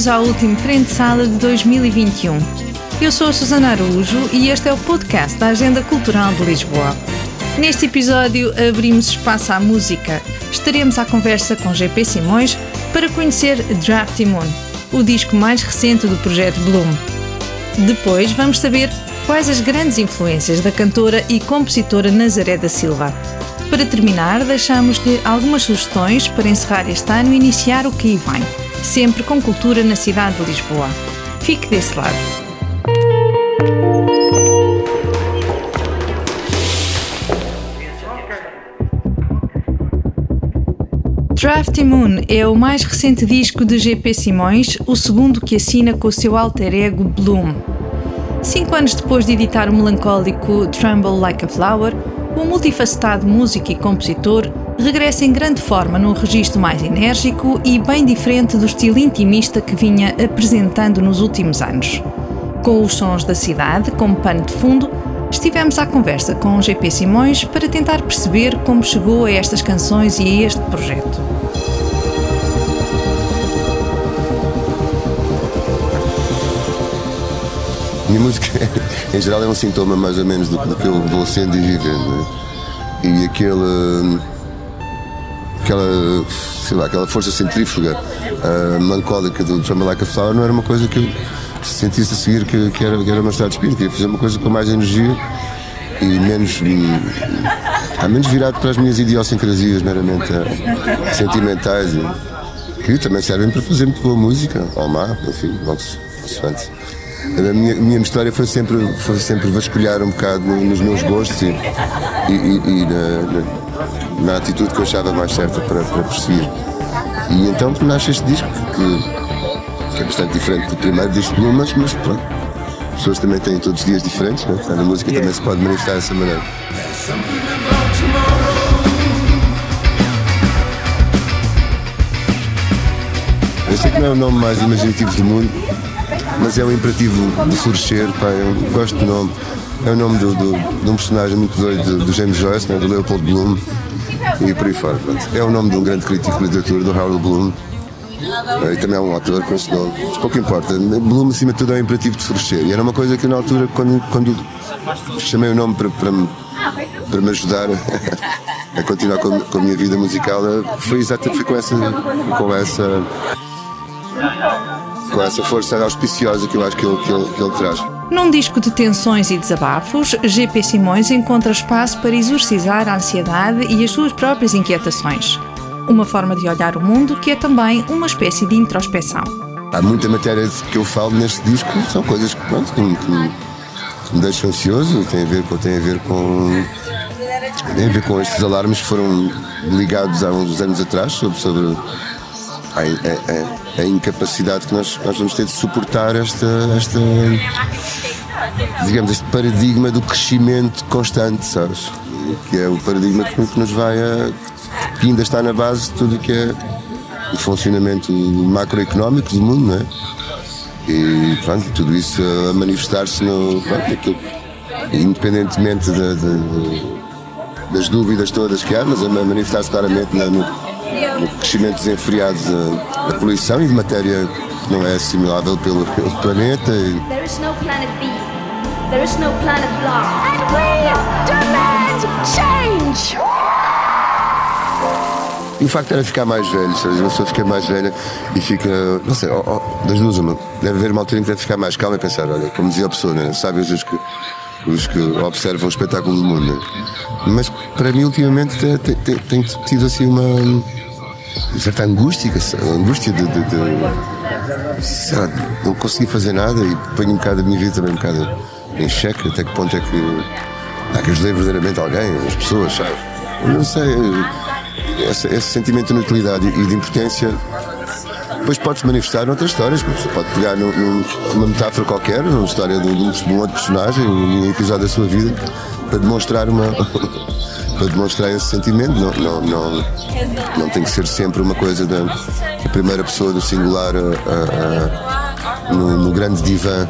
bem-vindos ao último Frente Sala de 2021. Eu sou a Susana Araújo e este é o podcast da Agenda Cultural de Lisboa. Neste episódio abrimos espaço à música. Estaremos à conversa com GP Simões para conhecer Drafty Moon, o disco mais recente do projeto Bloom. Depois vamos saber quais as grandes influências da cantora e compositora Nazaré da Silva. Para terminar, deixamos-lhe algumas sugestões para encerrar este ano e iniciar o que vem, sempre com cultura na cidade de Lisboa. Fique desse lado. Drafty Moon é o mais recente disco de GP Simões, o segundo que assina com o seu alter ego Bloom. Cinco anos depois de editar o melancólico Tremble Like a Flower, o multifacetado músico e compositor regressa em grande forma num registro mais enérgico e bem diferente do estilo intimista que vinha apresentando nos últimos anos. Com os sons da cidade como pano de fundo, estivemos à conversa com o GP Simões para tentar perceber como chegou a estas canções e a este projeto. minha música, em geral, é um sintoma mais ou menos do, que eu vou sendo e vivendo. Né? E aquele. Aquela. sei lá, aquela força centrífuga uh, melancólica do Tremble Like a Flower não era uma coisa que eu sentisse a seguir que, que, era, que era uma estado de espírito. Queria fazer uma coisa com mais energia e menos. Hum, menos virado para as minhas idiosincrasias meramente uh, sentimentais. Que também servem para fazer muito boa música, ao mar, enfim, antes. A minha, minha história foi sempre, foi sempre vasculhar um bocado nos meus gostos e, e, e na, na, na, atitude que eu achava mais certa para, para perseguir. E então nasce este disco que, que é bastante diferente do primeiro disco de mas, mas pronto. As pessoas também têm todos os dias diferentes, né? a música também se pode manifestar dessa maneira. Eu sei que não é o nome mais imaginativo do mundo, mas é um imperativo de florescer, pá, eu gosto do nome. É o nome do, do, de um personagem muito doido do James Joyce, né, do Leopold Bloom e por aí fora. Pronto. É o nome de um grande crítico de literatura, do Harold Bloom. E também é um autor com esse nome. Pouco importa. Bloom, acima de tudo, é um imperativo de florescer. E era uma coisa que, na altura, quando, quando chamei o nome para, para, para me ajudar a continuar com, com a minha vida musical, foi exatamente com essa. Com essa com essa força auspiciosa que eu acho que ele, que ele, que ele traz. Num disco de tensões e desabafos, GP Simões encontra espaço para exorcizar a ansiedade e as suas próprias inquietações. Uma forma de olhar o mundo que é também uma espécie de introspeção. Há muita matéria que eu falo neste disco, são coisas que, pronto, que, que, que me deixam ansioso, tem a ver, tem a ver com tem a ver com estes alarmes que foram ligados há uns anos atrás sobre, sobre a, a, a, incapacidade que nós, nós vamos ter de suportar esta, esta digamos, este paradigma do crescimento constante, sabes? Que é o paradigma que, que nos vai a. que ainda está na base de tudo o que é o funcionamento macroeconómico do mundo, não é? E pronto, tudo isso a manifestar-se no. Pronto, independentemente de, de, das dúvidas todas que há, mas a manifestar-se claramente no, no crescimento desenfreado da, da, poluição e de matéria que não é assimilável pelo, pelo planeta. E... There is no planet B. There is no planet. And we demand change! E o facto era ficar mais velho, seja, uma pessoa fica mais velha e fica, não sei, oh, oh, das duas uma. Deve haver uma altura em que deve ficar mais calma e pensar, olha, como dizia a pessoa, né? sabe os que, os que observam o espetáculo do mundo. Mas para mim, ultimamente, tem tido assim uma certa angústia, angústia de, de, de lá, não conseguir fazer nada e ponho um bocado a minha vida também um bocado em xeque, até que ponto é que há que ajudei verdadeiramente alguém, as pessoas, sabe? Eu não sei, esse, esse, sentimento de inutilidade e de impotência depois pode-se manifestar noutras histórias, pode pegar num, numa metáfora qualquer, numa história de, de um outro personagem, um episódio da sua vida, para demonstrar uma para demonstrar esse sentimento. Não, não, não, não tem que ser sempre uma coisa da, da primeira pessoa do singular a, a, a, no, no grande divã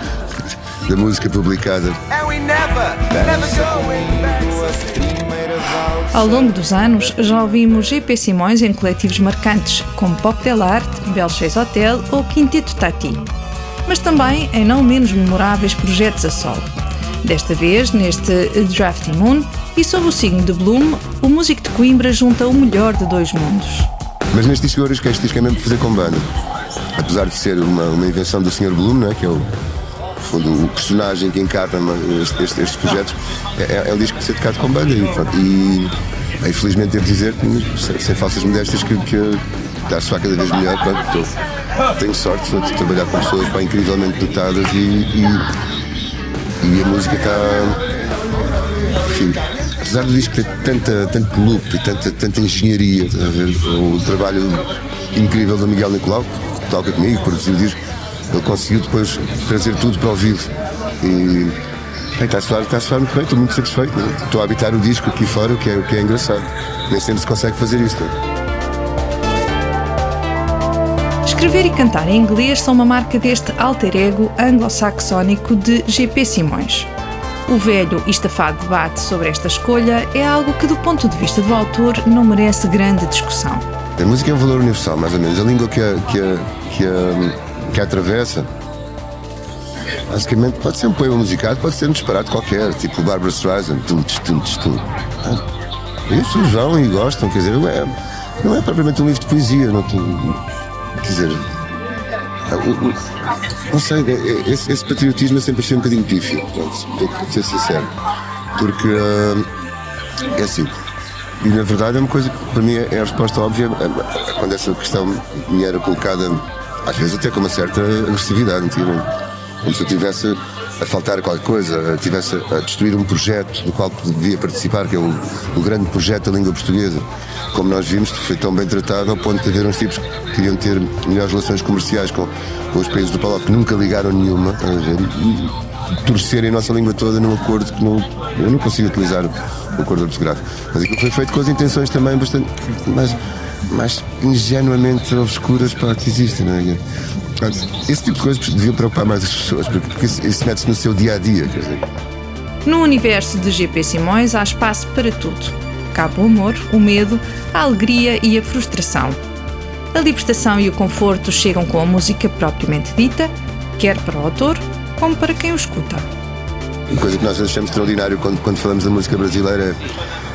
da música publicada. Ao longo dos anos, já ouvimos GP Simões em coletivos marcantes, como Pop Del Arte, Belchês Hotel ou Quinteto Tati. Mas também em não menos memoráveis projetos a solo. Desta vez, neste Drafting Moon, e sob o signo de Bloom, o músico de Coimbra junta o melhor de dois mundos. Mas neste disco que este disco é mesmo fazer com banda. Apesar de ser uma, uma invenção do Sr. Bloom, né, que é o, fundo, o personagem que encarna este, este, estes projetos, é, é, um disco que ser tocado com banda. E, e é, infelizmente devo dizer, sem, sem falsas modéstias, que, que está a soar cada vez melhor. Pronto, tenho sorte de trabalhar com pessoas bem, incrivelmente dotadas e, e, e a música está. Enfim, apesar do disco ter tanta, tanto loop e tanta, tanta engenharia, o trabalho incrível do Miguel Nicolau, que toca comigo, produziu o disco, ele conseguiu depois trazer tudo para o vivo. E bem, está, a soar, está a soar muito bem, estou muito satisfeito. Né? Estou a habitar o disco aqui fora, o que é, o que é engraçado. Nem sempre se consegue fazer isto. Né? Escrever e cantar em inglês são uma marca deste alter ego anglo-saxónico de GP Simões. O velho e estafado debate sobre esta escolha é algo que, do ponto de vista do autor, não merece grande discussão. A música é um valor universal, mais ou menos. A língua que a, que a, que a, que a atravessa, basicamente, pode ser um poema musicado, pode ser um disparate qualquer, tipo Barbara Streisand. Tum, tum, tum. E as pessoas vão e gostam, quer dizer, não é, não é propriamente um livro de poesia, não, quer dizer, não sei, é, é, esse, esse, patriotismo é sempre achei um bocadinho pífio, para ser sincero. Porque é assim, e na verdade é uma coisa que para mim é a resposta óbvia quando essa questão me era colocada, às vezes até com uma certa agressividade, antigamente. Como se eu tivesse a faltar qualquer coisa, tivesse a destruir um projeto do qual devia participar, que é o, o grande projeto da língua portuguesa. Como nós vimos, foi tão bem tratado ao ponto de haver uns tipos que queriam ter melhores relações comerciais com, com os países do Palau, que nunca ligaram nenhuma, a ver, e torcerem a nossa língua toda num acordo que não, eu não consigo utilizar o acordo ortográfico. Mas aquilo foi feito com as intenções também bastante mais, mais ingenuamente obscuras para que existem, não é? Esse tipo de coisas deviam preocupar mais as pessoas, porque isso, isso mete-se no seu dia a dia. No universo de GP Simões há espaço para tudo. Cabe o amor, o medo, a alegria e a frustração. A libertação e o conforto chegam com a música propriamente dita, quer para o autor, como para quem o escuta. Uma coisa que nós achamos extraordinário quando, quando falamos da música brasileira é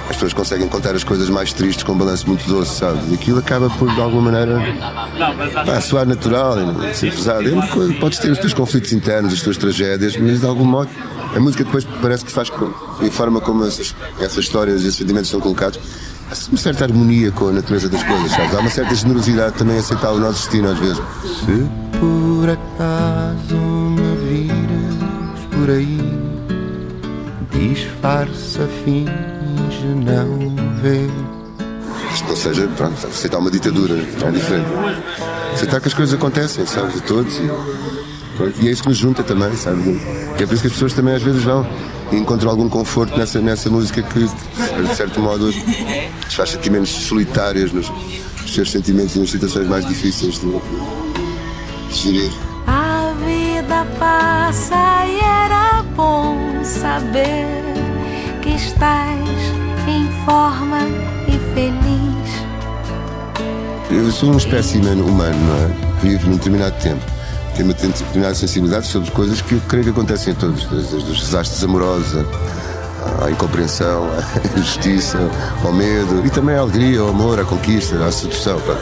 as pessoas conseguem contar as coisas mais tristes com um balanço muito doce, sabe? E aquilo acaba por, de alguma maneira, pá, soar natural, ser pesado. Podes ter os teus conflitos internos, as tuas tragédias, mas de algum modo a música depois parece que faz, e a forma como essas, essas histórias e esses sentimentos são colocados, há uma certa harmonia com a natureza das coisas, sabe? Há uma certa generosidade também a aceitar o nosso destino às vezes. Se por acaso me vires por aí, disfarça, finge não ver. Ou seja, pronto, aceitar uma ditadura é diferente. Aceitar que as coisas acontecem, sabe, de todos. E, e é isso que nos junta também, sabe? E é por isso que as pessoas também às vezes vão e encontram algum conforto nessa, nessa música que, de certo modo, nos faz sentir menos solitárias nos, nos seus sentimentos e nas situações mais difíceis de, de gerir. A vida passa saber que estás em forma e feliz. Eu sou um espécimen humano, não é? Vivo num determinado tempo tem uma determinada sensibilidade sobre coisas que eu creio que acontecem a todos, desde os desastres amorosos, à incompreensão, à injustiça, ao medo e também à alegria, ao amor, à conquista, à sedução. Pá.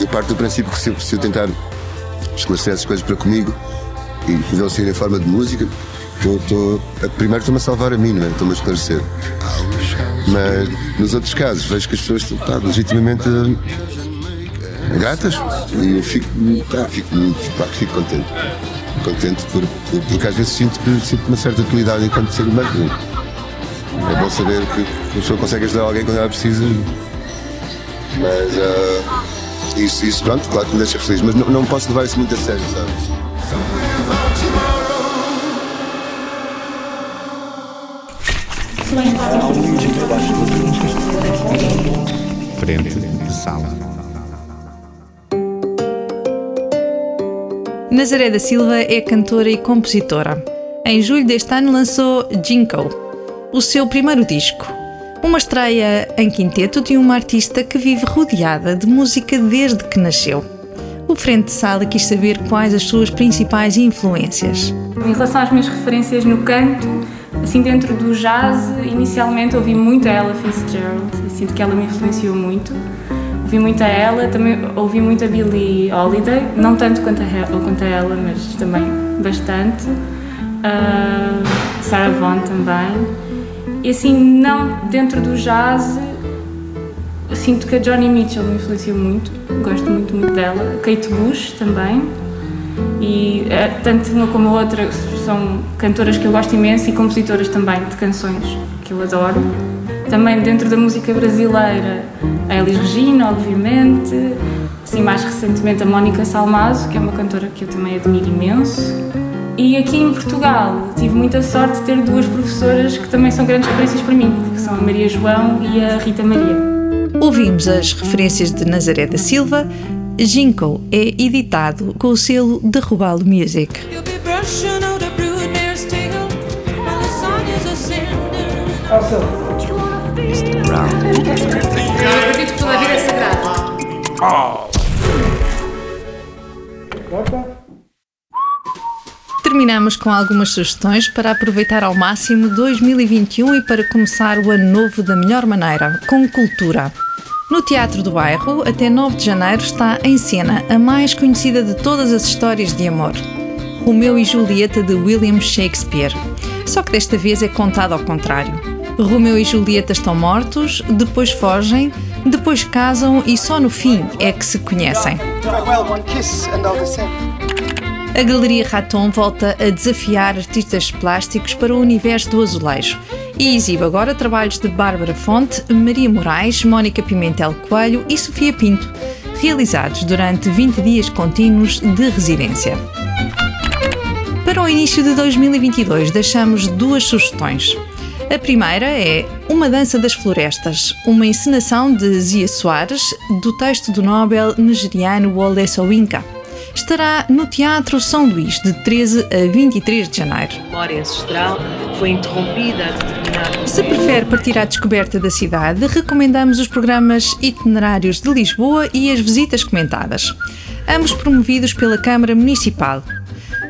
Eu parto do princípio que se eu, tentar esclarecer essas coisas para comigo e fazê-lo em forma de música, estou, primeiro estou-me a salvar a mim, não é? Estou-me a esclarecer. Mas nos outros casos vejo que as pessoas estão legitimamente gratas e eu fico, tá, fico, claro, fico contente. Contente por, por, porque às vezes sinto, que, sinto uma certa utilidade enquanto ser humano. É bom saber que a pessoa consegue ajudar alguém quando ela precisa. Mas uh, isso, isso, pronto, claro que me deixa feliz, mas não, não posso levar isso muito a sério, sabe? Frente de sala. Nazaré da Silva é cantora e compositora. Em julho deste ano lançou Jinko, o seu primeiro disco. Uma estreia em quinteto de uma artista que vive rodeada de música desde que nasceu. O Frente de Sala quis saber quais as suas principais influências. Em relação às minhas referências no canto, assim dentro do jazz, inicialmente ouvi muito a Ella Fitzgerald, sinto que ela me influenciou muito. Ouvi muito a ela, também ouvi muito a Billie Holiday, não tanto quanto a, quanto a ela, mas também bastante. Uh, Sarah Vaughan também. E assim, não dentro do jazz, sinto que a Johnny Mitchell me influenciou muito, gosto muito, muito dela. Kate Bush também. E uh, tanto uma como a outra são cantoras que eu gosto imenso e compositoras também de canções que eu adoro. Também dentro da música brasileira, a Elis Regina, obviamente, assim mais recentemente a Mónica Salmazo, que é uma cantora que eu também admiro imenso. E aqui em Portugal tive muita sorte de ter duas professoras que também são grandes referências para mim, que são a Maria João e a Rita Maria. Ouvimos as referências de Nazaré da Silva. Jinko é editado com o selo de Rubalo Music. Awesome. Terminamos com algumas sugestões para aproveitar ao máximo 2021 e para começar o ano novo da melhor maneira, com cultura. No Teatro do Bairro, até 9 de janeiro, está em cena a mais conhecida de todas as histórias de amor, Romeu e Julieta de William Shakespeare. Só que desta vez é contado ao contrário. Romeu e Julieta estão mortos, depois fogem, depois casam e só no fim é que se conhecem. A Galeria Raton volta a desafiar artistas plásticos para o universo do azulejo e exibe agora trabalhos de Bárbara Fonte, Maria Moraes, Mónica Pimentel Coelho e Sofia Pinto, realizados durante 20 dias contínuos de residência. Para o início de 2022, deixamos duas sugestões. A primeira é Uma Dança das Florestas, uma encenação de Zia Soares, do texto do Nobel nigeriano Wole Soyinka. Estará no Teatro São Luís, de 13 a 23 de janeiro. A memória ancestral foi interrompida a determinado Se prefere partir à descoberta da cidade, recomendamos os programas itinerários de Lisboa e as visitas comentadas, ambos promovidos pela Câmara Municipal.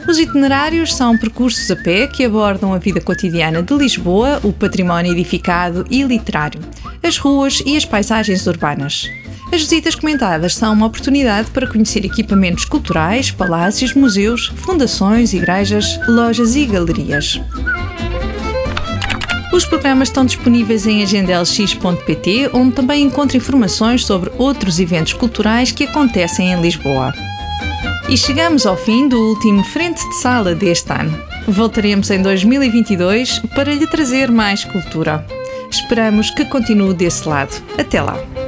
Os itinerários são percursos a pé que abordam a vida cotidiana de Lisboa, o património edificado e literário, as ruas e as paisagens urbanas. As visitas comentadas são uma oportunidade para conhecer equipamentos culturais, palácios, museus, fundações, igrejas, lojas e galerias. Os programas estão disponíveis em agendalx.pt, onde também encontra informações sobre outros eventos culturais que acontecem em Lisboa. E chegamos ao fim do último Frente de Sala deste ano. Voltaremos em 2022 para lhe trazer mais cultura. Esperamos que continue desse lado. Até lá!